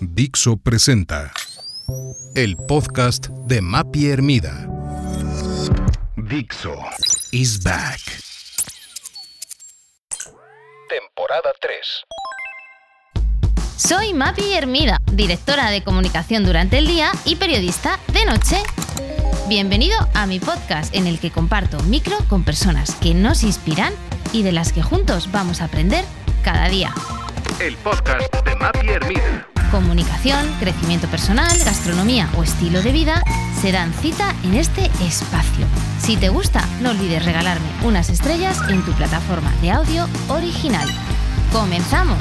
Dixo presenta el podcast de Mapi Hermida. Dixo is back. Temporada 3. Soy Mapi Hermida, directora de comunicación durante el día y periodista de noche. Bienvenido a mi podcast en el que comparto micro con personas que nos inspiran y de las que juntos vamos a aprender cada día. El podcast de Mapi Hermida. Comunicación, crecimiento personal, gastronomía o estilo de vida se dan cita en este espacio. Si te gusta, no olvides regalarme unas estrellas en tu plataforma de audio original. ¡Comenzamos!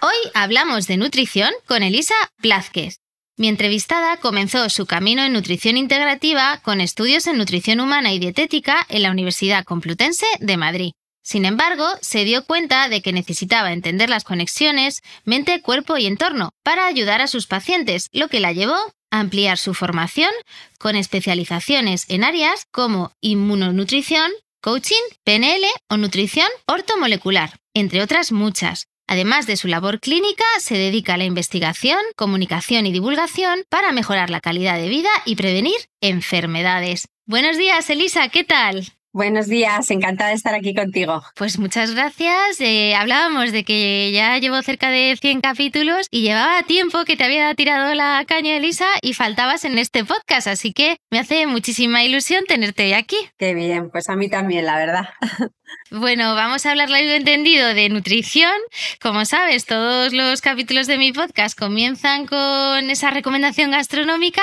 Hoy hablamos de nutrición con Elisa Blázquez. Mi entrevistada comenzó su camino en nutrición integrativa con estudios en nutrición humana y dietética en la Universidad Complutense de Madrid. Sin embargo, se dio cuenta de que necesitaba entender las conexiones mente, cuerpo y entorno para ayudar a sus pacientes, lo que la llevó a ampliar su formación con especializaciones en áreas como inmunonutrición, coaching, PNL o nutrición ortomolecular, entre otras muchas. Además de su labor clínica, se dedica a la investigación, comunicación y divulgación para mejorar la calidad de vida y prevenir enfermedades. Buenos días, Elisa, ¿qué tal? Buenos días, encantada de estar aquí contigo. Pues muchas gracias. Eh, hablábamos de que ya llevo cerca de 100 capítulos y llevaba tiempo que te había tirado la caña, Elisa, y faltabas en este podcast, así que me hace muchísima ilusión tenerte aquí. Qué bien, pues a mí también, la verdad. Bueno, vamos a hablar largo entendido de nutrición. Como sabes, todos los capítulos de mi podcast comienzan con esa recomendación gastronómica.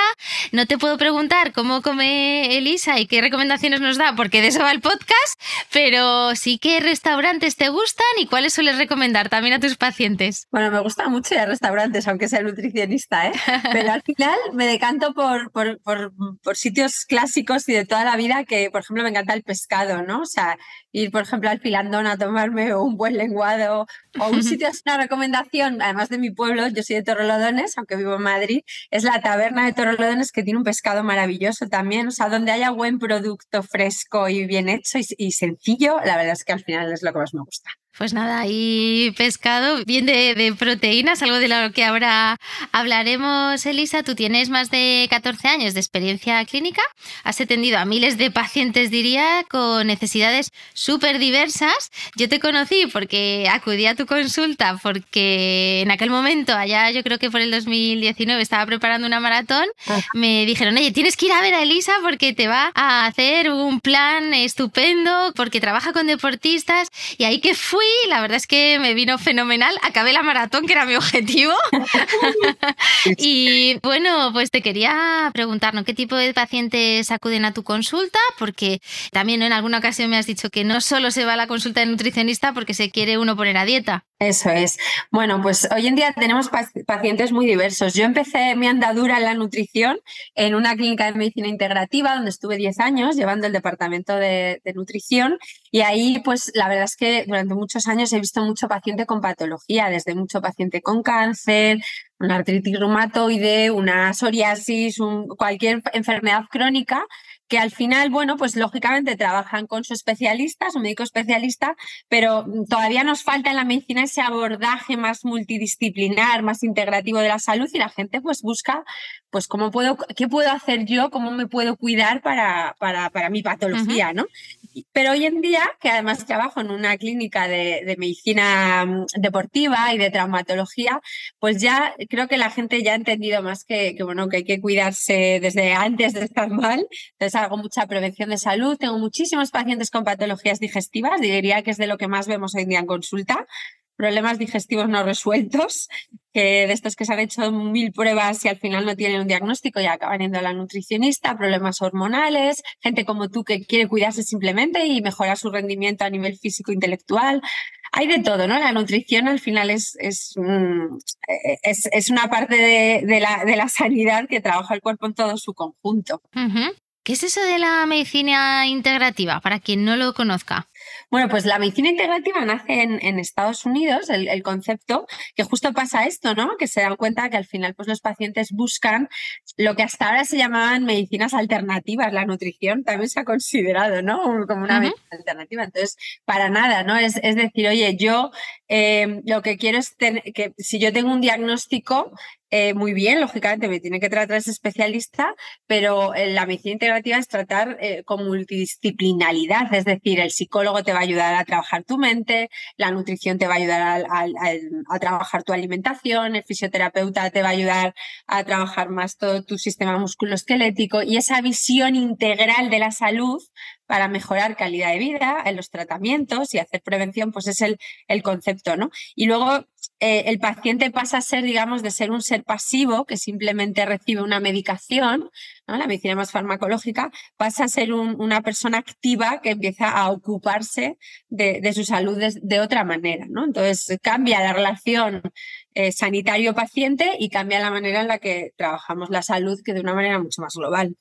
No te puedo preguntar cómo come Elisa y qué recomendaciones nos da, porque de eso va el podcast, pero sí qué restaurantes te gustan y cuáles sueles recomendar también a tus pacientes. Bueno, me gusta mucho ir a restaurantes, aunque sea nutricionista, ¿eh? pero al final me decanto por, por, por, por sitios clásicos y de toda la vida que, por ejemplo, me encanta el pescado, ¿no? O sea, ir, por ejemplo, al filandón a tomarme un buen lenguado o un sitio es una recomendación, además de mi pueblo, yo soy de Torrelodones, aunque vivo en Madrid, es la taberna de Torrelodones que tiene un pescado maravilloso también, o sea, donde haya buen producto fresco y bien hecho y, y sencillo, la verdad es que al final es lo que más me gusta. Pues nada, y pescado, bien de, proteínas, algo de lo que ahora hablaremos, Elisa. Tú tienes más de 14 años de experiencia clínica, has atendido a miles de pacientes, diría, con necesidades súper diversas. Yo te conocí porque acudí a tu consulta, porque en aquel momento, allá yo creo que por el 2019, estaba preparando una maratón. Me dijeron, oye, tienes que ir a ver a Elisa porque te va a hacer un plan estupendo, porque trabaja con deportistas. Y ahí que fui la verdad es que me vino fenomenal. Acabé la maratón, que era mi objetivo. y bueno, pues te quería preguntar, ¿no? ¿Qué tipo de pacientes acuden a tu consulta? Porque también en alguna ocasión me has dicho que no solo se va a la consulta de nutricionista porque se quiere uno poner a dieta. Eso es. Bueno, pues hoy en día tenemos pacientes muy diversos. Yo empecé mi andadura en la nutrición en una clínica de medicina integrativa donde estuve 10 años llevando el departamento de, de nutrición y ahí pues la verdad es que durante muchos años he visto mucho paciente con patología, desde mucho paciente con cáncer, una artritis reumatoide, una psoriasis, cualquier enfermedad crónica que al final, bueno, pues lógicamente trabajan con su especialista, su médico especialista, pero todavía nos falta en la medicina ese abordaje más multidisciplinar, más integrativo de la salud y la gente pues busca, pues cómo puedo, qué puedo hacer yo, cómo me puedo cuidar para, para, para mi patología, ¿no? Pero hoy en día, que además trabajo en una clínica de, medicina mm, deportiva y de traumatología, pues ya creo que la gente ya ha entendido más que, bueno, que hay que cuidarse desde antes de estar mal. Entonces hago mucha prevención de salud. Tengo muchísimos pacientes con patologías digestivas, diría que es de lo que más vemos hoy en día en consulta problemas digestivos no resueltos, que de estos que se han hecho mil pruebas y al final no tienen un diagnóstico y acaban yendo a la nutricionista, problemas hormonales, gente como tú que quiere cuidarse simplemente y mejorar su rendimiento a nivel físico-intelectual. Hay de todo, ¿no? La nutrición al final es, es, es, una parte de, la, de, la, sanidad que trabaja el cuerpo en todo su conjunto. ¿Qué es eso de la medicina integrativa, para quien no lo conozca? Bueno, pues la medicina integrativa nace en, Estados Unidos, el, concepto, que justo pasa esto, ¿no? Que se dan cuenta que al final pues, los pacientes buscan lo que hasta ahora se llamaban medicinas alternativas. La nutrición también se ha considerado, ¿no? Como una medicina alternativa. Entonces, para nada, ¿no? Es, decir, oye, yo eh, lo que quiero es que si yo tengo un diagnóstico, eh, muy bien, lógicamente me tiene que tratar ese especialista, pero eh, la medicina integrativa es tratar con multidisciplinaridad, es decir, el psicólogo te va a ayudar a trabajar tu mente, la nutrición te va a ayudar a, trabajar tu alimentación, el fisioterapeuta te va a ayudar a trabajar más todo tu sistema musculoesquelético y esa visión integral de la salud para mejorar calidad de vida en los tratamientos y hacer prevención, pues es el, el concepto, ¿no? Y luego eh, el paciente pasa a ser, digamos, de ser un ser pasivo que simplemente recibe una medicación, la medicina más farmacológica, pasa a ser una persona activa que empieza a ocuparse de, su salud de, otra manera, ¿no? Entonces cambia la relación eh, sanitario-paciente y cambia la manera en la que trabajamos la salud, que de una manera mucho más global.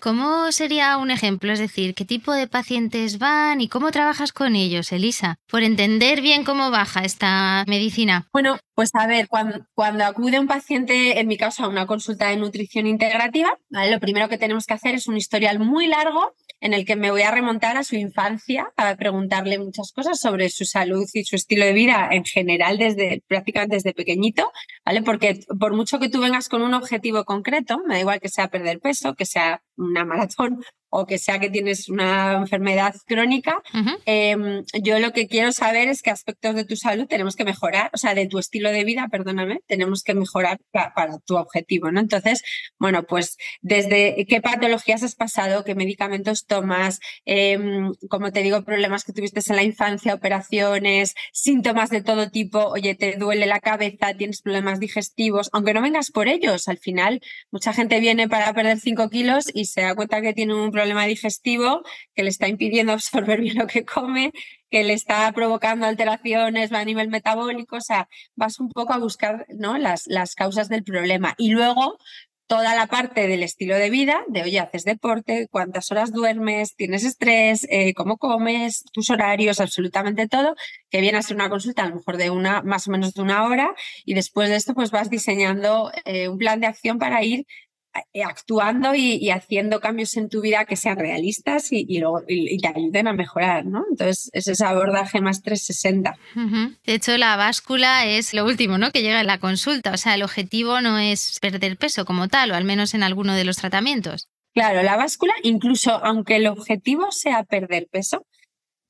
¿Cómo sería un ejemplo? Es decir, ¿qué tipo de pacientes van y cómo trabajas con ellos, Elisa? Por entender bien cómo baja esta medicina. Bueno, pues a ver, cuando, cuando acude un paciente, en mi caso, a una consulta de nutrición integrativa, lo primero que tenemos que hacer es un historial muy largo en el que me voy a remontar a su infancia, a preguntarle muchas cosas sobre su salud y su estilo de vida en general desde prácticamente desde pequeñito, ¿vale? Porque por mucho que tú vengas con un objetivo concreto, me da igual que sea perder peso, que sea una maratón o que sea que tienes una enfermedad crónica, em, yo lo que quiero saber es qué aspectos de tu salud tenemos que mejorar, o sea, de tu estilo de vida, perdóname, tenemos que mejorar para, tu objetivo, ¿no? Entonces, bueno, pues desde qué patologías has pasado, qué medicamentos tomas, em, como te digo, problemas que tuviste en la infancia, operaciones, síntomas de todo tipo, oye, te duele la cabeza, tienes problemas digestivos, aunque no vengas por ellos, al final mucha gente viene para perder 5 kilos y se da cuenta que tiene un problema digestivo que le está impidiendo absorber bien lo que come, que le está provocando alteraciones a nivel metabólico. O sea, vas un poco a buscar ¿no? las, las causas del problema. Y luego toda la parte del estilo de vida, de oye, haces deporte, cuántas horas duermes, tienes estrés, eh, cómo comes, tus horarios, absolutamente todo, que viene a ser una consulta a lo mejor de una, más o menos de una hora, y después de esto, pues vas diseñando eh, un plan de acción para ir actuando y, haciendo cambios en tu vida que sean realistas y, y, te ayuden a mejorar, ¿no? Entonces, es ese abordaje más 360. De hecho, la báscula es lo último, ¿no? Que llega en la consulta. O sea, el objetivo no es perder peso como tal, o al menos en alguno de los tratamientos. Claro, la báscula, incluso aunque el objetivo sea perder peso,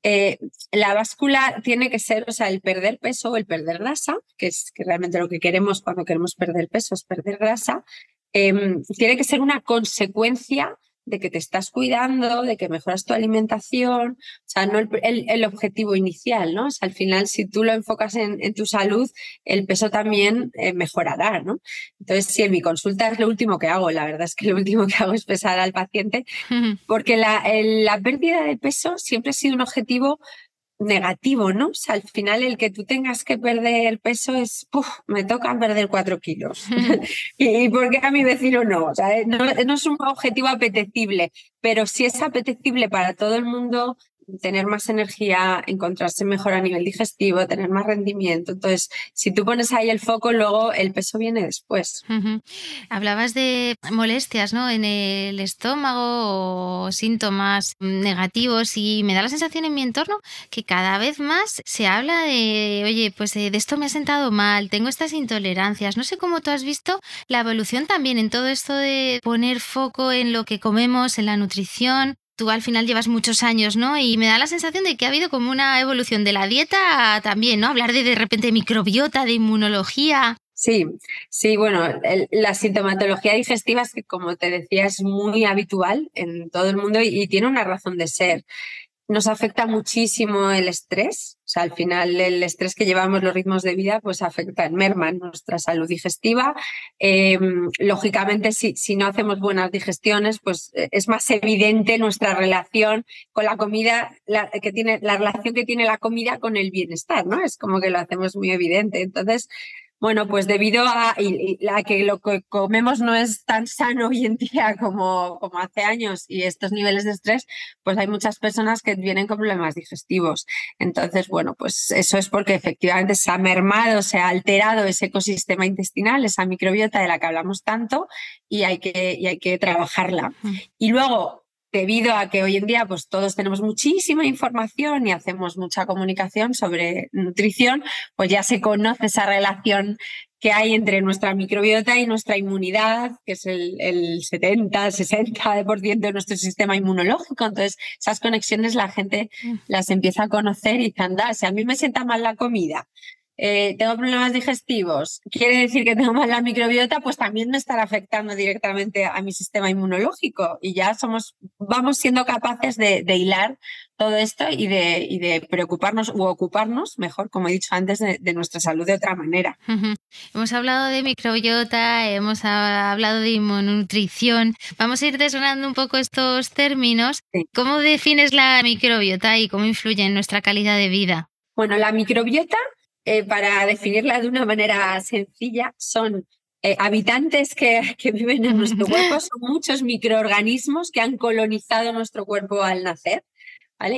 eh, la báscula tiene que ser, o sea, el perder peso o el perder grasa, que es que realmente lo que queremos cuando queremos perder peso es perder grasa, Em, tiene que ser una consecuencia de que te estás cuidando, de que mejoras tu alimentación, o sea, no el, objetivo inicial, ¿no? O sea, al final, si tú lo enfocas en, tu salud, el peso también eh, mejorará, ¿no? Entonces, sí, en mi consulta es lo último que hago, la verdad es que lo último que hago es pesar al paciente, porque la, la pérdida de peso siempre ha sido un objetivo negativo, ¿no? O sea, al final el que tú tengas que perder peso es, Puf, me toca perder cuatro kilos. ¿Y por qué a mi vecino no? O sea, no, no es un objetivo apetecible, pero si es apetecible para todo el mundo, tener más energía, encontrarse mejor a nivel digestivo, tener más rendimiento. Entonces, si tú pones ahí el foco, luego el peso viene después. Hablabas de molestias ¿no? en el estómago o síntomas negativos y me da la sensación en mi entorno que cada vez más se habla de, oye, pues eh, de esto me ha sentado mal, tengo estas intolerancias. No sé cómo tú has visto la evolución también en todo esto de poner foco en lo que comemos, en la nutrición tú al final llevas muchos años, ¿no? Y me da la sensación de que ha habido como una evolución de la dieta también, ¿no? Hablar de de repente microbiota, de inmunología. Sí, sí, bueno, la sintomatología digestiva es que, como te decía, es muy habitual en todo el mundo y tiene una razón de ser nos afecta muchísimo el estrés. O sea, al final el estrés que llevamos, los ritmos de vida, pues afecta, merma nuestra salud digestiva. Em, lógicamente, si, si, no hacemos buenas digestiones, pues eh, es más evidente nuestra relación con la comida, la, que tiene, la relación que tiene la comida con el bienestar, ¿no? Es como que lo hacemos muy evidente. Entonces, bueno, pues debido a, que lo que comemos no es tan sano hoy en día como, como hace años y estos niveles de estrés, pues hay muchas personas que vienen con problemas digestivos. Entonces, bueno, pues eso es porque efectivamente se ha mermado, se ha alterado ese ecosistema intestinal, esa microbiota de la que hablamos tanto y hay que, y hay que trabajarla. Mm. Y luego, debido a que hoy en día pues todos tenemos muchísima información y hacemos mucha comunicación sobre nutrición, pues ya se conoce esa relación que hay entre nuestra microbiota y nuestra inmunidad, que es el, el 70, 60% de nuestro sistema inmunológico. Entonces, esas conexiones la gente mm. las empieza a conocer y dice, anda, si a mí me sienta mal la comida, eh, tengo problemas digestivos, quiere decir que tengo mala microbiota, pues también me estará afectando directamente a mi sistema inmunológico. Y ya somos, vamos siendo capaces de, hilar todo esto y de, y de, preocuparnos u ocuparnos, mejor, como he dicho antes, de, nuestra salud de otra manera. Hemos hablado de microbiota, hemos hablado de inmunonutrición. Vamos a ir desgranando un poco estos términos. ¿Cómo defines la microbiota y cómo influye en nuestra calidad de vida? Bueno, la microbiota eh, para definirla de una manera sencilla, son eh, habitantes que, que, viven en nuestro cuerpo, son muchos microorganismos que han colonizado nuestro cuerpo al nacer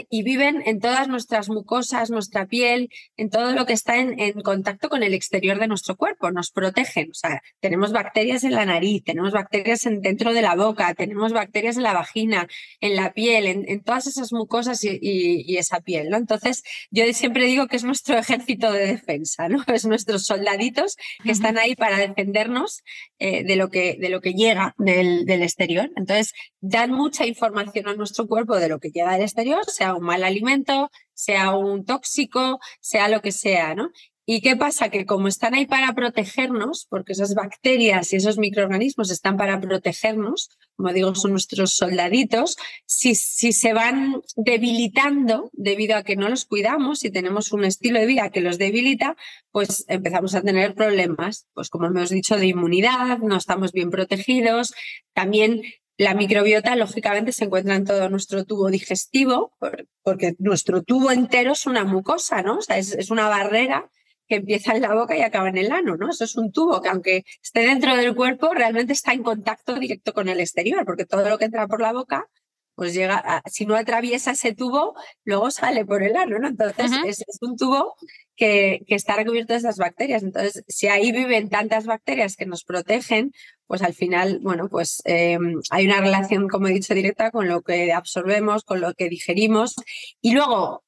y viven en todas nuestras mucosas, nuestra piel, en todo lo que está en, contacto con el exterior de nuestro cuerpo, nos protegen. O sea, tenemos bacterias en la nariz, tenemos bacterias en, dentro de la boca, tenemos bacterias en la vagina, en la piel, en, todas esas mucosas y, esa piel, ¿no? Entonces, yo siempre digo que es nuestro ejército de defensa, ¿no? Es nuestros soldaditos que están ahí para defendernos eh, de, lo que, de lo que llega del, del exterior. Entonces, dan mucha información a nuestro cuerpo de lo que llega del exterior sea un mal alimento, sea un tóxico, sea lo que sea, ¿no? ¿Y qué pasa? Que como están ahí para protegernos, porque esas bacterias y esos microorganismos están para protegernos, como digo, son nuestros soldaditos, si, se van debilitando debido a que no los cuidamos, y tenemos un estilo de vida que los debilita, pues empezamos a tener problemas, pues como hemos dicho, de inmunidad, no estamos bien protegidos, también la microbiota, lógicamente, se encuentra en todo nuestro tubo digestivo, porque nuestro tubo entero es una mucosa, ¿no? O sea, es, una barrera que empieza en la boca y acaba en el ano, ¿no? Eso es un tubo que aunque esté dentro del cuerpo, realmente está en contacto directo con el exterior, porque todo lo que entra por la boca, pues llega, si no atraviesa ese tubo, luego sale por el ano, ¿no? Entonces es, un tubo que, que, está recubierto de esas bacterias. Entonces, si ahí viven tantas bacterias que nos protegen, pues al final, bueno, pues em, hay una relación, como he dicho, directa con lo que absorbemos, con lo que digerimos. Y luego,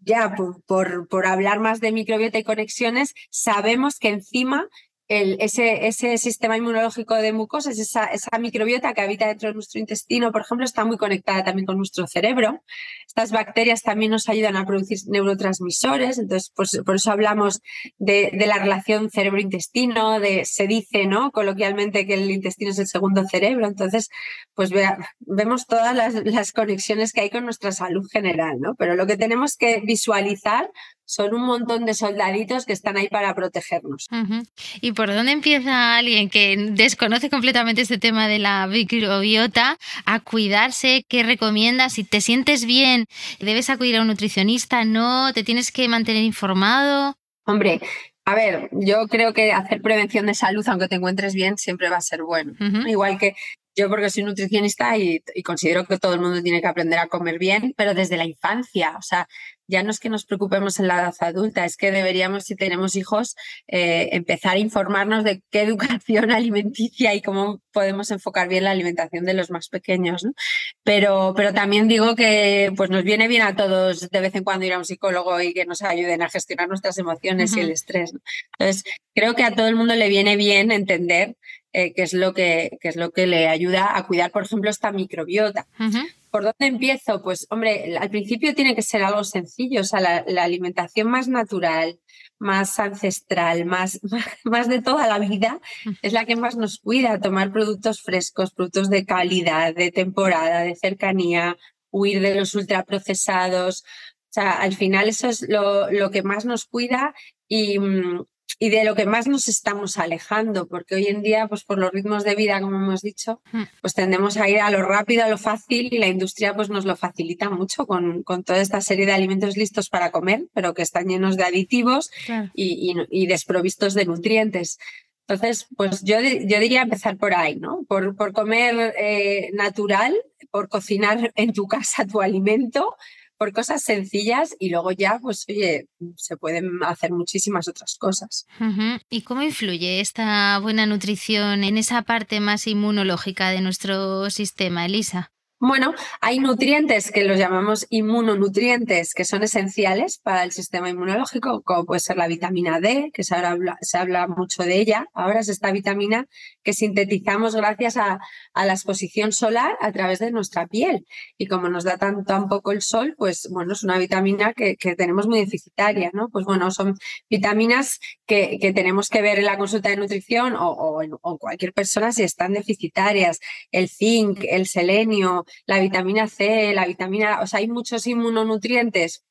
ya por, por hablar más de microbiota y conexiones, sabemos que encima ese, sistema inmunológico de mucosas, esa, microbiota que habita dentro de nuestro intestino, por ejemplo, está muy conectada también con nuestro cerebro. Estas bacterias también nos ayudan a producir neurotransmisores, entonces pues, por eso hablamos de, la relación cerebro-intestino, se dice ¿no? coloquialmente que el intestino es el segundo cerebro, entonces pues vemos todas las, las conexiones que hay con nuestra salud general, ¿no? pero lo que tenemos que visualizar son un montón de soldaditos que están ahí para protegernos. ¿Y por dónde empieza alguien que desconoce completamente este tema de la microbiota a cuidarse? ¿Qué recomiendas? Si te sientes bien, ¿debes acudir a un nutricionista? ¿No? ¿Te tienes que mantener informado? Hombre, a ver, yo creo que hacer prevención de salud, aunque te encuentres bien, siempre va a ser bueno. Igual que yo porque soy nutricionista y, y, considero que todo el mundo tiene que aprender a comer bien, pero desde la infancia. O sea, ya no es que nos preocupemos en la edad adulta, es que deberíamos, si tenemos hijos, eh, empezar a informarnos de qué educación alimenticia y cómo podemos enfocar bien la alimentación de los más pequeños. Pero, pero también digo que pues nos viene bien a todos de vez en cuando ir a un psicólogo y que nos ayuden a gestionar nuestras emociones y el estrés. Entonces, creo que a todo el mundo le viene bien entender eh, qué, es lo que, es lo que le ayuda a cuidar, por ejemplo, esta microbiota. ¿Por dónde empiezo? Pues, hombre, al principio tiene que ser algo sencillo, o sea, la, alimentación más natural, más ancestral, más, más, de toda la vida, es la que más nos cuida, tomar productos frescos, productos de calidad, de temporada, de cercanía, huir de los ultraprocesados. O sea, al final eso es lo, lo que más nos cuida y, mm, y de lo que más nos estamos alejando, porque hoy en día, pues por los ritmos de vida, como hemos dicho, hmm. pues tendemos a ir a lo rápido, a lo fácil y la industria pues nos lo facilita mucho con, con toda esta serie de alimentos listos para comer, pero que están llenos de aditivos y, y, desprovistos de nutrientes. Entonces, pues yo, yo diría empezar por ahí, ¿no? Por, por comer eh, natural, por cocinar en tu casa tu alimento, por cosas sencillas y luego ya, pues oye, se pueden hacer muchísimas otras cosas. ¿Y cómo influye esta buena nutrición en esa parte más inmunológica de nuestro sistema, Elisa? Bueno, hay nutrientes que los llamamos inmunonutrientes que son esenciales para el sistema inmunológico, como puede ser la vitamina D, que se habla, se habla mucho de ella. Ahora es esta vitamina que sintetizamos gracias a, la exposición solar a través de nuestra piel. Y como nos da tan, tan poco el sol, pues bueno, es una vitamina que, tenemos muy deficitaria, ¿no? Pues bueno, son vitaminas que, tenemos que ver en la consulta de nutrición o, cualquier persona si están deficitarias. El zinc, el selenio, la vitamina C, la vitamina, o sea, hay muchos inmunonutrientes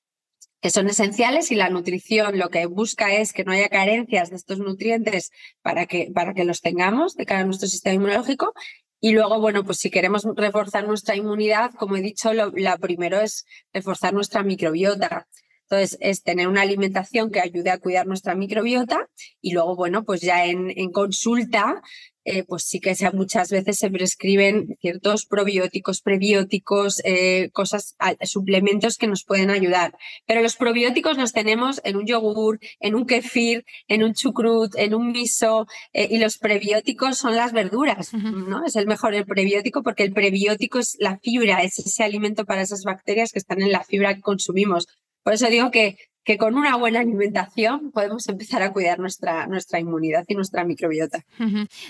que son esenciales y la nutrición lo que busca es que no haya carencias de estos nutrientes para que, para que los tengamos de cara a nuestro sistema inmunológico. Y luego, bueno, pues si queremos reforzar nuestra inmunidad, como he dicho, lo, primero es reforzar nuestra microbiota. Entonces, es tener una alimentación que ayude a cuidar nuestra microbiota y luego, bueno, pues ya en, en consulta eh, pues sí que muchas veces se prescriben ciertos probióticos, prebióticos, eh, cosas, suplementos que nos pueden ayudar. Pero los probióticos los tenemos en un yogur, en un kefir, en un chucrut, en un miso, eh, y los prebióticos son las verduras, ¿no? Es el mejor el prebiótico porque el prebiótico es la fibra, es ese alimento para esas bacterias que están en la fibra que consumimos. Por eso digo que que con una buena alimentación podemos empezar a cuidar nuestra, nuestra inmunidad y nuestra microbiota.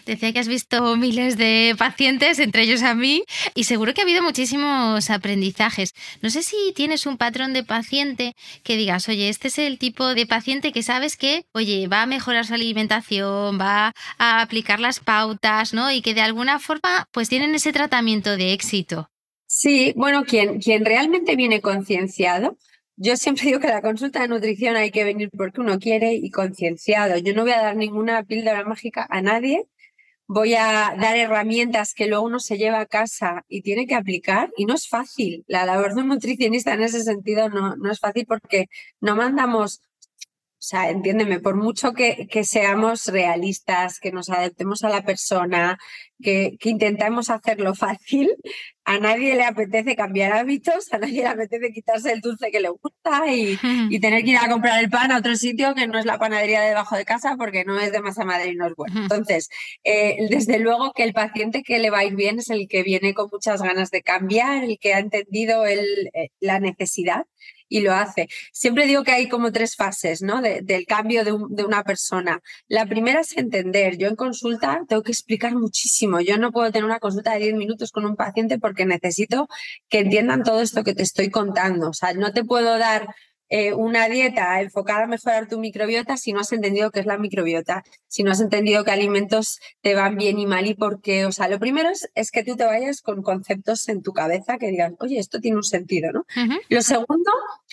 Decía que has visto miles de pacientes, entre ellos a mí, y seguro que ha habido muchísimos aprendizajes. No sé si tienes un patrón de paciente que digas, oye, este es el tipo de paciente que sabes que, oye, va a mejorar su alimentación, va a aplicar las pautas, ¿no? Y que de alguna forma, pues tienen ese tratamiento de éxito. Sí, bueno, quien, quien realmente viene concienciado, yo siempre digo que la consulta de nutrición hay que venir porque uno quiere y concienciado. Yo no voy a dar ninguna píldora mágica a nadie. Voy a dar herramientas que luego uno se lleva a casa y tiene que aplicar. Y no es fácil. La labor de un nutricionista en ese sentido no, no es fácil porque no mandamos o sea, entiéndeme, por mucho que, que, seamos realistas, que nos adaptemos a la persona, que, que, intentemos hacerlo fácil, a nadie le apetece cambiar hábitos, a nadie le apetece quitarse el dulce que le gusta y, y, tener que ir a comprar el pan a otro sitio que no es la panadería de debajo de casa porque no es de masa madre y no es bueno. Entonces, eh, desde luego que el paciente que le va a ir bien es el que viene con muchas ganas de cambiar, el que ha entendido el, eh, la necesidad y lo hace. Siempre digo que hay como tres fases ¿no? del cambio de, de, una persona. La primera es entender. Yo en consulta tengo que explicar muchísimo. Yo no puedo tener una consulta de 10 minutos con un paciente porque necesito que entiendan todo esto que te estoy contando. O sea, no te puedo dar eh, una dieta enfocada a mejorar tu microbiota si no has entendido qué es la microbiota, si no has entendido qué alimentos te van bien y mal y por qué. O sea, lo primero es, que tú te vayas con conceptos en tu cabeza que digan, oye, esto tiene un sentido, ¿no? Lo segundo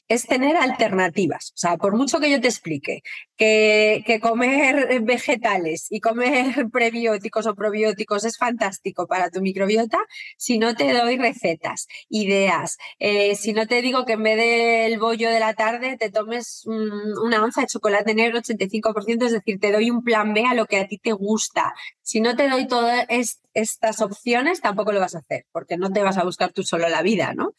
es tener alternativas. O sea, por mucho que yo te explique que, comer vegetales y comer prebióticos o probióticos es fantástico para tu microbiota, si no te doy recetas, ideas, eh, si no te digo que en vez del bollo de la tarde te tomes una onza de chocolate negro 85%, es decir, te doy un plan B a lo que a ti te gusta. Si no te doy todas estas opciones, tampoco lo vas a hacer, porque no te vas a buscar tú solo la vida, ¿no?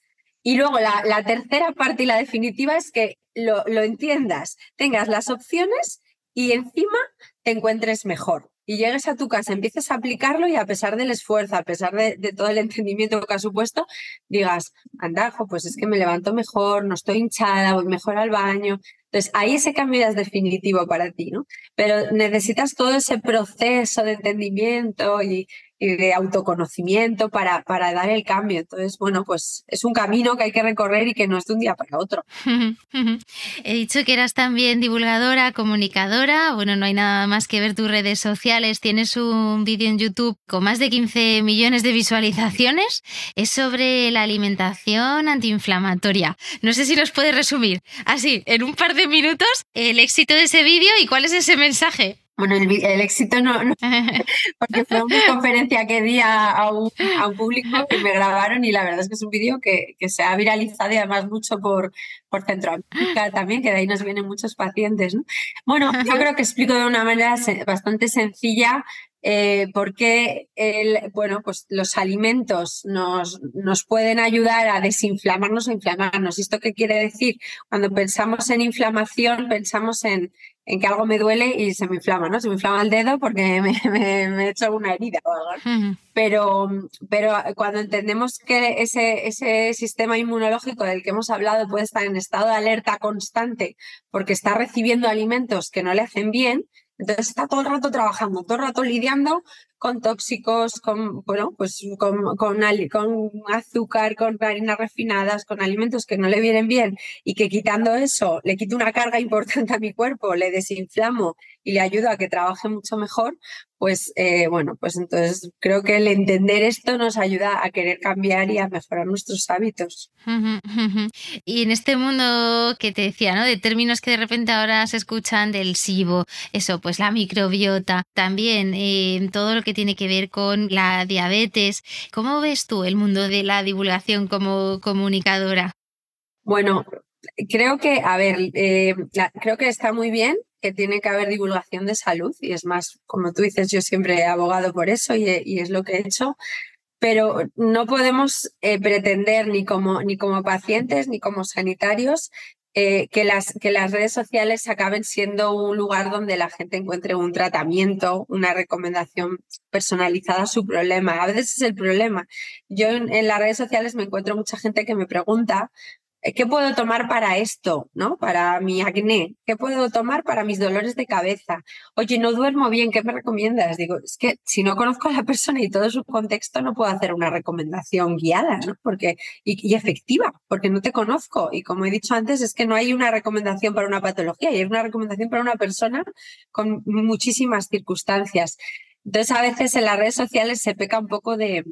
Y luego la, tercera parte y la definitiva es que lo, entiendas, tengas las opciones y encima te encuentres mejor. Y llegues a tu casa, empieces a aplicarlo y a pesar del esfuerzo, a pesar de, todo el entendimiento que ha supuesto, digas, andajo, pues es que me levanto mejor, no estoy hinchada, voy mejor al baño. Entonces, ahí ese cambio ya es definitivo para ti, ¿no? Pero necesitas todo ese proceso de entendimiento y, y de autoconocimiento para, para dar el cambio. Entonces, bueno, pues es un camino que hay que recorrer y que no es de un día para otro. He dicho que eras también divulgadora, comunicadora. Bueno, no hay nada más que ver tus redes sociales. Tienes un vídeo en YouTube con más de 15 millones de visualizaciones. Es sobre la alimentación antiinflamatoria. No sé si nos puedes resumir así, en un par de minutos, el éxito de ese vídeo y cuál es ese mensaje. Bueno, el, éxito no, porque fue una conferencia que di a, un, público que me grabaron y la verdad es que es un vídeo que, se ha viralizado y además mucho por, por Centroamérica también, que de ahí nos vienen muchos pacientes. Bueno, yo creo que explico de una manera bastante sencilla eh, porque el, bueno, pues los alimentos nos, nos pueden ayudar a desinflamarnos o inflamarnos. ¿Y esto qué quiere decir? Cuando pensamos en inflamación, pensamos en, en que algo me duele y se me inflama, ¿no? Se me inflama el dedo porque me, he hecho una herida o algo. pero, pero cuando entendemos que ese, ese sistema inmunológico del que hemos hablado puede estar en estado de alerta constante porque está recibiendo alimentos que no le hacen bien, entonces está todo el rato trabajando, todo el rato lidiando con tóxicos, con, bueno, pues con, con, azúcar, con harinas refinadas, con alimentos que no le vienen bien y que quitando eso le quito una carga importante a mi cuerpo, le desinflamo y le ayudo a que trabaje mucho mejor, pues eh, bueno, pues entonces creo que el entender esto nos ayuda a querer cambiar y a mejorar nuestros hábitos. Y en este mundo que te decía, ¿no? De términos que de repente ahora se escuchan del SIBO, eso, pues la microbiota, también eh, todo lo que tiene que ver con la diabetes. ¿Cómo ves tú el mundo de la divulgación como comunicadora? Bueno, creo que, a ver, eh, creo que está muy bien que tiene que haber divulgación de salud y es más, como tú dices, yo siempre he abogado por eso y, es lo que he hecho, pero no podemos eh, pretender ni como, ni como pacientes ni como sanitarios eh, que, las, que las redes sociales acaben siendo un lugar donde la gente encuentre un tratamiento, una recomendación personalizada a su problema. A veces es el problema. Yo en las redes sociales me encuentro mucha gente que me pregunta ¿Qué puedo tomar para esto? ¿No? Para mi acné. ¿Qué puedo tomar para mis dolores de cabeza? Oye, no duermo bien, ¿qué me recomiendas? Digo, es que si no conozco a la persona y todo su contexto, no puedo hacer una recomendación guiada, ¿no? Porque, y, efectiva, porque no te conozco. Y como he dicho antes, es que no hay una recomendación para una patología, hay una recomendación para una persona con muchísimas circunstancias. Entonces, a veces en las redes sociales se peca un poco de,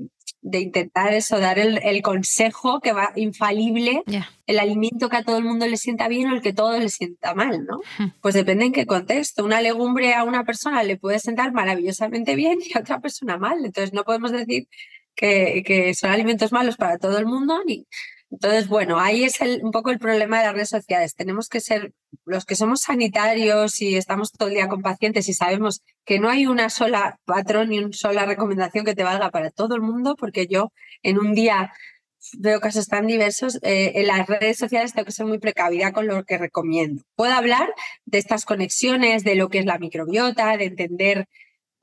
de intentar eso, dar el, consejo que va infalible, el alimento que a todo el mundo le sienta bien o el que todo le sienta mal, ¿no? Pues depende en qué contexto. Una legumbre a una persona le puede sentar maravillosamente bien y a otra persona mal. Entonces no podemos decir que, que son alimentos malos para todo el mundo ni, entonces, bueno, ahí es un poco el problema de las redes sociales. Tenemos que ser los que somos sanitarios y estamos todo el día con pacientes y sabemos que no hay una sola patrón ni una sola recomendación que te valga para todo el mundo, porque yo en un día veo casos tan diversos, eh, en las redes sociales tengo que ser muy precavida con lo que recomiendo. Puedo hablar de estas conexiones, de lo que es la microbiota, de entender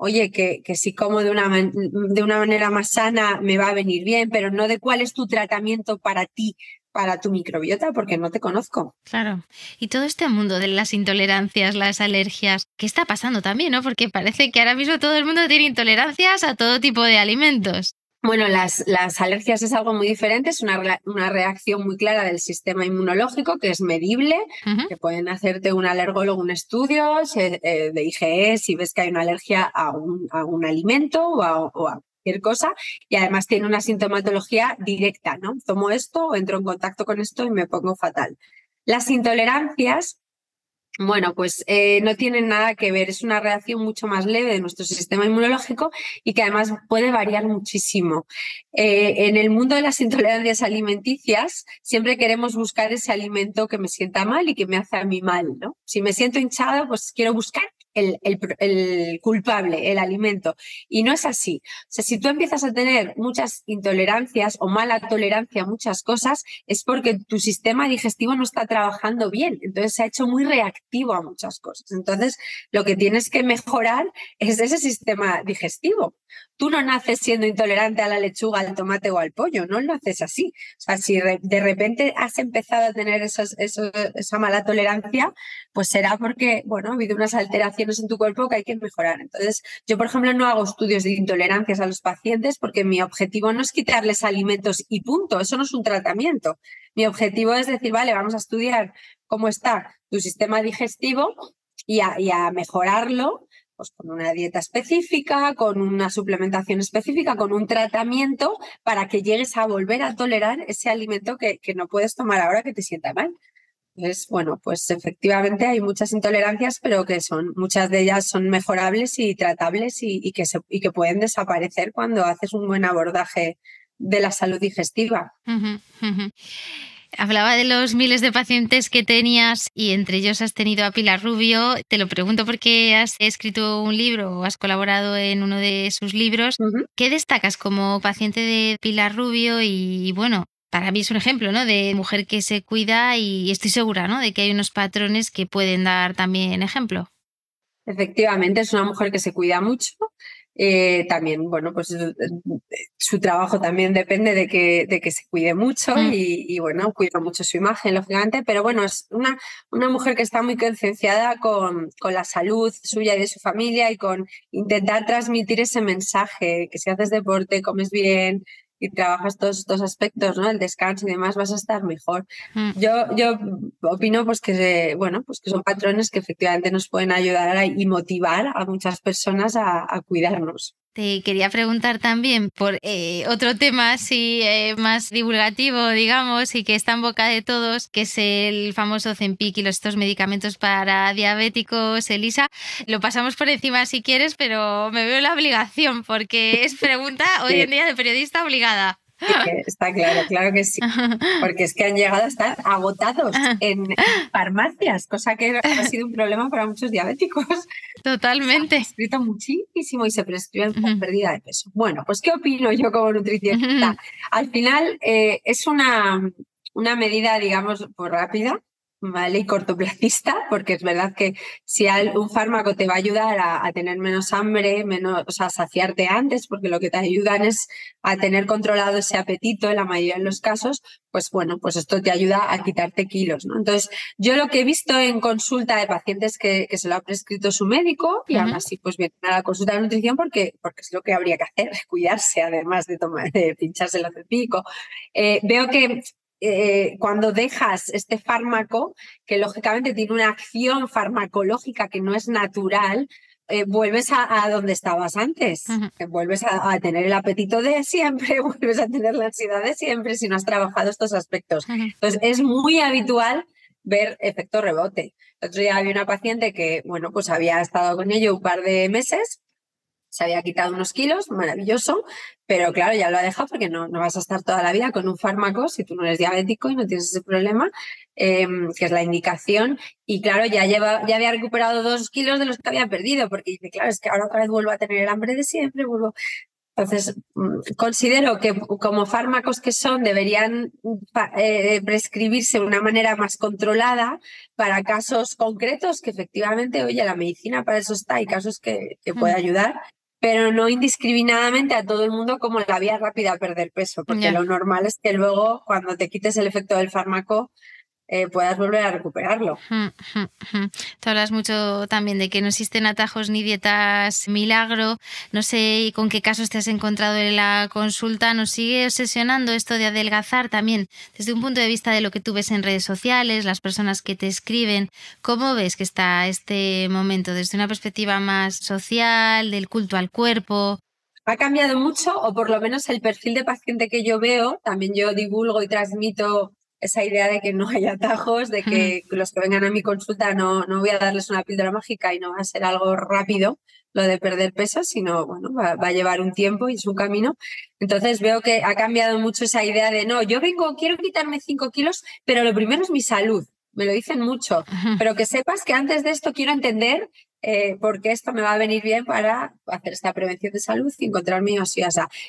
oye, que, que si como de una, de una manera más sana me va a venir bien, pero no de cuál es tu tratamiento para ti, para tu microbiota, porque no te conozco. Claro. Y todo este mundo de las intolerancias, las alergias, ¿qué está pasando también, no? Porque parece que ahora mismo todo el mundo tiene intolerancias a todo tipo de alimentos. Bueno, las, las, alergias es algo muy diferente, es una, una, reacción muy clara del sistema inmunológico que es medible, que pueden hacerte un alergólogo un estudio eh, de IgE si ves que hay una alergia a un, a un alimento o a, o a, cualquier cosa y además tiene una sintomatología directa, ¿no? Tomo esto, entro en contacto con esto y me pongo fatal. Las intolerancias bueno, pues eh, no tienen nada que ver, es una reacción mucho más leve de nuestro sistema inmunológico y que además puede variar muchísimo. Eh, en el mundo de las intolerancias alimenticias, siempre queremos buscar ese alimento que me sienta mal y que me hace a mí mal, ¿no? Si me siento hinchada, pues quiero buscar el, el, culpable, el alimento. Y no es así. O sea, si tú empiezas a tener muchas intolerancias o mala tolerancia a muchas cosas, es porque tu sistema digestivo no está trabajando bien. Entonces se ha hecho muy reactivo a muchas cosas. Entonces, lo que tienes que mejorar es ese sistema digestivo. Tú no naces siendo intolerante a la lechuga, al tomate o al pollo, no lo haces así. O sea, si de repente has empezado a tener esa mala tolerancia, pues será porque, bueno, ha habido unas alteraciones en tu cuerpo que hay que mejorar. Entonces, yo, por ejemplo, no hago estudios de intolerancias a los pacientes porque mi objetivo no es quitarles alimentos y punto, eso no es un tratamiento. Mi objetivo es decir, vale, vamos a estudiar cómo está tu sistema digestivo y a, mejorarlo pues, con una dieta específica, con una suplementación específica, con un tratamiento para que llegues a volver a tolerar ese alimento que, que no puedes tomar ahora que te sienta mal. Entonces, bueno, pues efectivamente hay muchas intolerancias, pero que son, muchas de ellas son mejorables y tratables y, que, se, y que pueden desaparecer cuando haces un buen abordaje de la salud digestiva. Hablaba de los miles de pacientes que tenías y entre ellos has tenido a Pilar Rubio. Te lo pregunto porque has escrito un libro o has colaborado en uno de sus libros. ¿Qué destacas como paciente de Pilar Rubio? Y bueno, para mí es un ejemplo ¿no? de mujer que se cuida y estoy segura ¿no? de que hay unos patrones que pueden dar también ejemplo. Efectivamente, es una mujer que se cuida mucho. Eh, también, bueno, pues eh, su trabajo también depende de que, de que se cuide mucho mm. y, bueno, cuida mucho su imagen, lógicamente, pero bueno, es una, una mujer que está muy concienciada con, con la salud suya y de su familia y con intentar transmitir ese mensaje, que si haces deporte, comes bien, y trabajas todos estos aspectos, ¿no? El descanso y demás, vas a estar mejor. Mm. Yo, yo opino pues que, bueno, pues que son patrones que efectivamente nos pueden ayudar y motivar a muchas personas a cuidarnos. Te quería preguntar también por eh, otro tema así eh, más divulgativo, digamos, y que está en boca de todos, que es el famoso Zempic y los estos medicamentos para diabéticos. Elisa, lo pasamos por encima si quieres, pero me veo la obligación porque es pregunta hoy en día de periodista obligada. Está claro, claro que sí. Porque es que han llegado a estar agotados en farmacias, cosa que ha sido un problema para muchos diabéticos. Totalmente. Se ha escrito muchísimo y se prescribe con pérdida de peso. Bueno, pues ¿qué opino yo como nutricionista? Al final eh, es una, una medida, digamos, pues rápida, ¿vale? Y cortoplacista, porque es verdad que si un fármaco te va a ayudar a, tener menos hambre, menos, o sea, saciarte antes, porque lo que te ayudan es a tener controlado ese apetito en la mayoría de los casos, pues bueno, pues esto te ayuda a quitarte kilos, ¿no? Entonces, yo lo que he visto en consulta de pacientes que, se lo ha prescrito su médico, y aún así, pues vienen a la consulta de nutrición porque, porque es lo que habría que hacer, cuidarse, además de tomar, de pincharse el acepico. Eh, veo que eh, cuando dejas este fármaco, que lógicamente tiene una acción farmacológica que no es natural, eh, vuelves a, donde estabas antes, vuelves a, tener el apetito de siempre, vuelves a tener la ansiedad de siempre si no has trabajado estos aspectos. Entonces, es muy habitual ver efecto rebote. El otro día había una paciente que, bueno, pues había estado con ello un par de meses se había quitado unos kilos, maravilloso, pero claro, ya lo ha dejado porque no, no vas a estar toda la vida con un fármaco si tú no eres diabético y no tienes ese problema, em, que es la indicación. Y claro, ya, lleva, ya había recuperado dos kilos de los que había perdido, porque dice, claro, es que ahora otra vez vuelvo a tener el hambre de siempre, vuelvo. Entonces, mm, considero que como fármacos que son deberían eh, prescribirse de una manera más controlada para casos concretos que efectivamente, oye, la medicina para eso está, hay casos que, que puede ayudar, pero no indiscriminadamente a todo el mundo como la vía rápida a perder peso, porque lo normal es que luego cuando te quites el efecto del fármaco eh, puedas volver a recuperarlo. Tú hablas mucho también de que no existen atajos ni dietas milagro. No sé con qué casos te has encontrado en la consulta. ¿Nos sigue obsesionando esto de adelgazar también desde un punto de vista de lo que tú ves en redes sociales, las personas que te escriben? ¿Cómo ves que está este momento desde una perspectiva más social, del culto al cuerpo? ha cambiado mucho, o por lo menos el perfil de paciente que yo veo, también yo divulgo y transmito esa idea de que no hay atajos, de que los que vengan a mi consulta no, no voy a darles una píldora mágica y no va a ser algo rápido lo de perder peso, sino bueno, va, a llevar un tiempo y es un camino. Entonces veo que ha cambiado mucho esa idea de no, yo vengo, quiero quitarme 5 kilos, pero lo primero es mi salud. Me lo dicen mucho, pero que sepas que antes de esto quiero entender eh, porque esto me va a venir bien para hacer esta prevención de salud y encontrar mi.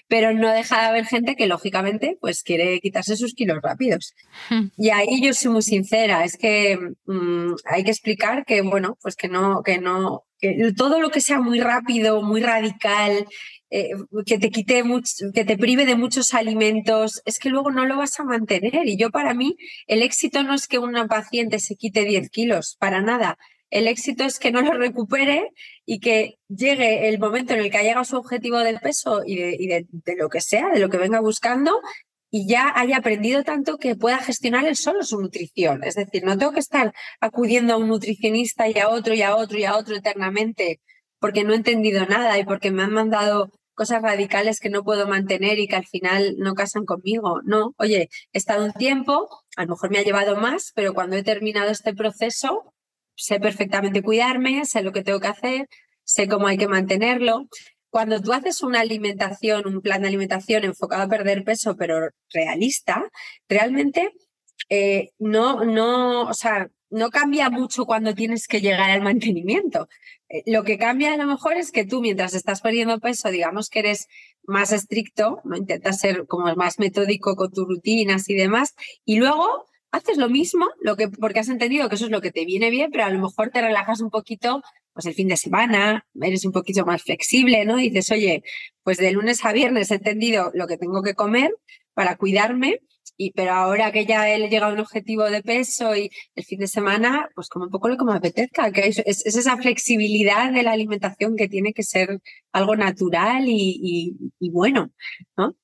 Pero no deja de haber gente que lógicamente pues quiere quitarse sus kilos rápidos. Hmm. Y ahí yo soy muy sincera, es que mm, hay que explicar que bueno, pues que no, que no, que todo lo que sea muy rápido, muy radical, eh, que te quite mucho, que te prive de muchos alimentos, es que luego no lo vas a mantener. Y yo para mí, el éxito no es que una paciente se quite 10 kilos, para nada el éxito es que no lo recupere y que llegue el momento en el que ha llegado su objetivo del peso y, de, lo que sea, de lo que venga buscando, y ya haya aprendido tanto que pueda gestionar él solo su nutrición. Es decir, no tengo que estar acudiendo a un nutricionista y a otro y a otro y a otro eternamente porque no he entendido nada y porque me han mandado cosas radicales que no puedo mantener y que al final no casan conmigo. No, oye, he estado un tiempo, a lo mejor me ha llevado más, pero cuando he terminado este proceso, sé perfectamente cuidarme, sé lo que tengo que hacer, sé cómo hay que mantenerlo. Cuando tú haces una alimentación, un plan de alimentación enfocado a perder peso, pero realista, realmente eh, no, no, o sea, no cambia mucho cuando tienes que llegar al mantenimiento. Eh, lo que cambia a lo mejor es que tú mientras estás perdiendo peso, digamos que eres más estricto, ¿no? intentas ser como más metódico con tus rutinas y demás, y luego haces lo mismo, lo que, porque has entendido que eso es lo que te viene bien, pero a lo mejor te relajas un poquito pues el fin de semana, eres un poquito más flexible, ¿no? Y dices, oye, pues de lunes a viernes he entendido lo que tengo que comer para cuidarme y, pero ahora que ya he llegado a un objetivo de peso y el fin de semana, pues como un poco lo que me apetezca, que es, esa flexibilidad de la alimentación que tiene que ser algo natural y, bueno, ¿no?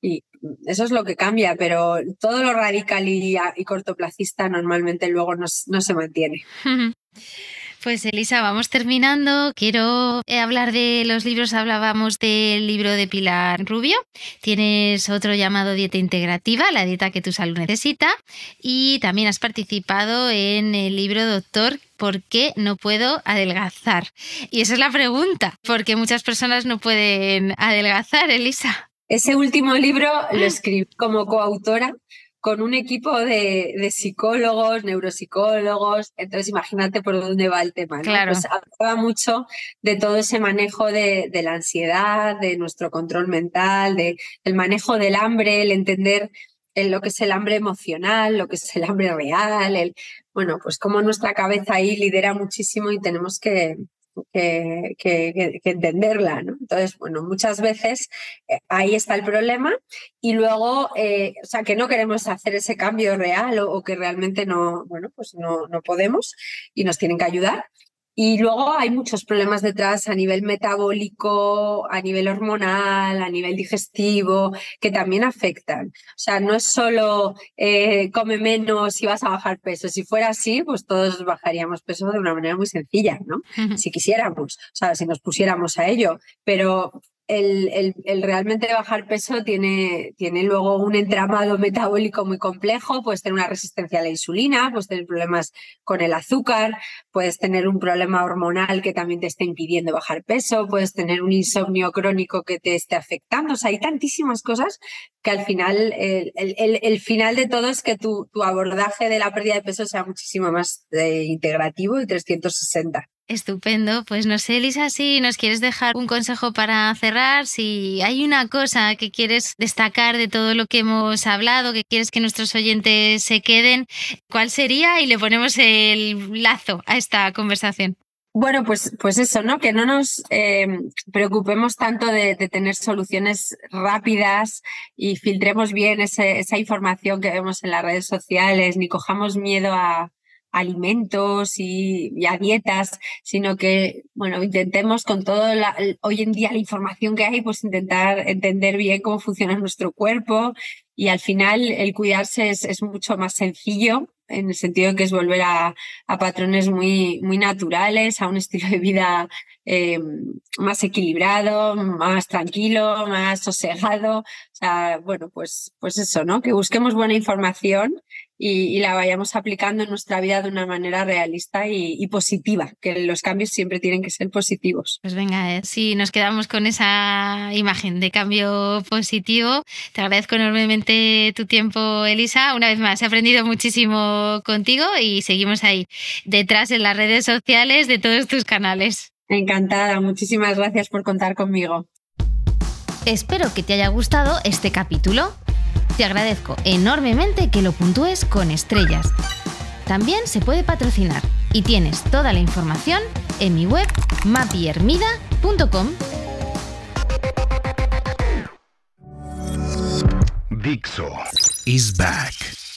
Eso es lo que cambia, pero todo lo radical y, cortoplacista normalmente luego no, no se mantiene. Pues Elisa, vamos terminando. Quiero eh, hablar de los libros. Hablábamos del libro de Pilar Rubio. Tienes otro llamado Dieta Integrativa, la dieta que tu salud necesita. Y también has participado en el libro Doctor ¿por qué no puedo adelgazar? Y esa es la pregunta, porque muchas personas no pueden adelgazar, Elisa. Ese último libro lo escribí como coautora con un equipo de, psicólogos, neuropsicólogos. Entonces, imagínate por dónde va el tema. Claro. Pues hablaba mucho de todo ese manejo de, la ansiedad, de nuestro control mental, de, del manejo del hambre, el entender lo que es el hambre emocional, lo que es el hambre real, el, bueno, pues cómo nuestra cabeza ahí lidera muchísimo y tenemos que, que, entenderla. ¿no? Entonces, bueno, muchas veces eh, ahí está el problema y luego, eh, o sea, que no queremos hacer ese cambio real o, o, que realmente no, bueno, pues no, no podemos y nos tienen que ayudar. Y luego hay muchos problemas detrás a nivel metabólico, a nivel hormonal, a nivel digestivo, que también afectan. O sea, no es solo eh, come menos y vas a bajar peso. Si fuera así, pues todos bajaríamos peso de una manera muy sencilla, ¿no? Si quisiéramos, o sea, si nos pusiéramos a ello. Pero el, el, realmente bajar peso tiene, tiene luego un entramado metabólico muy complejo, puedes tener una resistencia a la insulina, puedes tener problemas con el azúcar, puedes tener un problema hormonal que también te esté impidiendo bajar peso, puedes tener un insomnio crónico que te esté afectando, o sea, hay tantísimas cosas que al final, el, el final de todo es que tu, tu, abordaje de la pérdida de peso sea muchísimo más eh, integrativo y 360. Estupendo. Pues no sé, Elisa, si nos quieres dejar un consejo para cerrar, si hay una cosa que quieres destacar de todo lo que hemos hablado, que quieres que nuestros oyentes se queden, ¿cuál sería? Y le ponemos el lazo a esta conversación. Bueno, pues, pues eso, ¿no? Que no nos eh, preocupemos tanto de, tener soluciones rápidas y filtremos bien esa información que vemos en las redes sociales, ni cojamos miedo a, alimentos y, dietas, sino que, bueno, intentemos con todo la, hoy en día la información que hay, pues intentar entender bien cómo funciona nuestro cuerpo y al final el cuidarse es, es mucho más sencillo en el sentido que es volver a, a, patrones muy, muy naturales, a un estilo de vida eh, más equilibrado, más tranquilo, más sosegado. O sea, bueno, pues, pues eso, ¿no? Que busquemos buena información y, la vayamos aplicando en nuestra vida de una manera realista y, positiva, que los cambios siempre tienen que ser positivos. Pues venga, eh, si nos quedamos con esa imagen de cambio positivo, te agradezco enormemente tu tiempo, Elisa. Una vez más, he aprendido muchísimo contigo y seguimos ahí, detrás en las redes sociales de todos tus canales. Encantada, muchísimas gracias por contar conmigo. Espero que te haya gustado este capítulo. Te agradezco enormemente que lo puntúes con estrellas. También se puede patrocinar y tienes toda la información en mi web mapiermida.com. Dixo is back.